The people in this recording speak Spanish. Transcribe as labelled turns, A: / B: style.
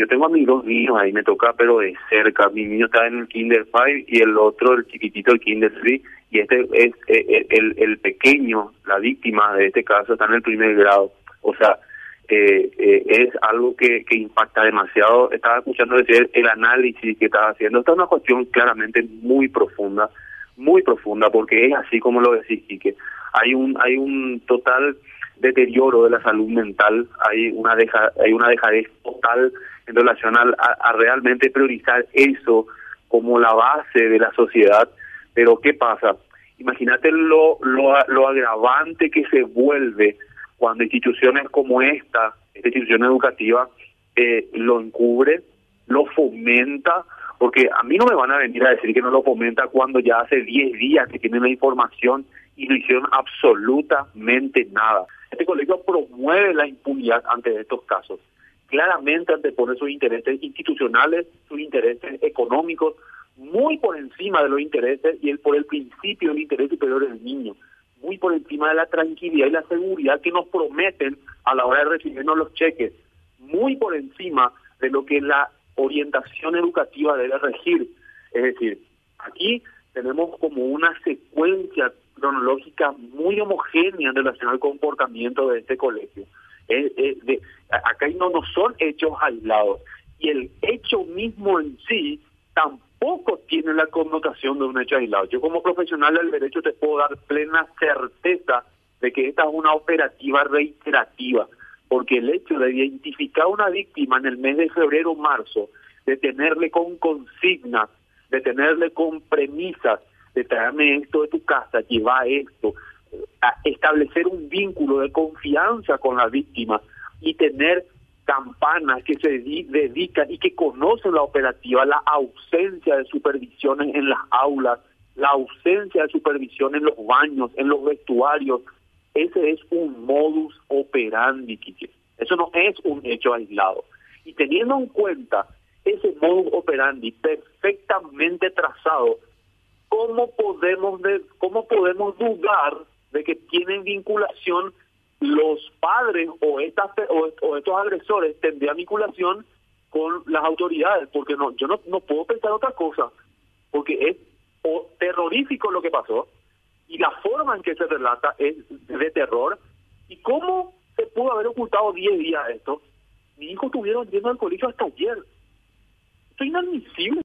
A: Yo tengo a mis dos niños ahí, me toca, pero de cerca. Mi niño está en el Kinder 5 y el otro, el chiquitito, el Kinder 3. Y este es eh, eh, el, el, pequeño, la víctima de este caso, está en el primer grado. O sea, eh, es algo que, que impacta demasiado. Estaba escuchando decir el análisis que estaba haciendo. Esta es una cuestión claramente muy profunda, muy profunda, porque es así como lo decís, que hay un, hay un total deterioro de la salud mental, hay una deja, hay una dejadez total en relación a, realmente priorizar eso como la base de la sociedad. Pero ¿qué pasa? Imagínate lo, lo, lo agravante que se vuelve cuando instituciones como esta, esta institución educativa, eh, lo encubre, lo fomenta, porque a mí no me van a venir a decir que no lo fomenta cuando ya hace 10 días que tienen la información y no hicieron absolutamente nada. Este colegio promueve la impunidad ante estos casos. Claramente antepone sus intereses institucionales, sus intereses económicos, muy por encima de los intereses y el por el principio del interés superior del niño, muy por encima de la tranquilidad y la seguridad que nos prometen a la hora de recibirnos los cheques, muy por encima de lo que la orientación educativa debe regir. Es decir, aquí tenemos como una secuencia cronológica muy homogénea en relación al comportamiento de este colegio. de, acá no, no son hechos aislados y el hecho mismo en sí tampoco tiene la connotación de un hecho aislado. Yo como profesional del derecho te puedo dar plena certeza de que esta es una operativa reiterativa, porque el hecho de identificar a una víctima en el mes de febrero o marzo, de tenerle con consignas, de tenerle con premisas, de traerme esto de tu casa, lleva esto, establecer un vínculo de confianza con la víctima y tener campanas que se dedican y que conocen la operativa, la ausencia de supervisión en las aulas, la ausencia de supervisión en los baños, en los vestuarios. Ese es un modus operandi, Kike. Eso no es un hecho aislado. Y teniendo en cuenta ese modus operandi perfectamente trazado ¿cómo podemos, de, cómo podemos dudar de que tienen vinculación los padres o, estas, o, estos agresores tendrían vinculación con las autoridades? Porque no, yo no, no puedo pensar otra cosa, porque es terrorífico lo que pasó y la forma en que se relata es de terror. ¿Y cómo se pudo haber ocultado 10 días esto? Mi hijo estuvieron yendo al colegio hasta ayer. Esto es inadmisible.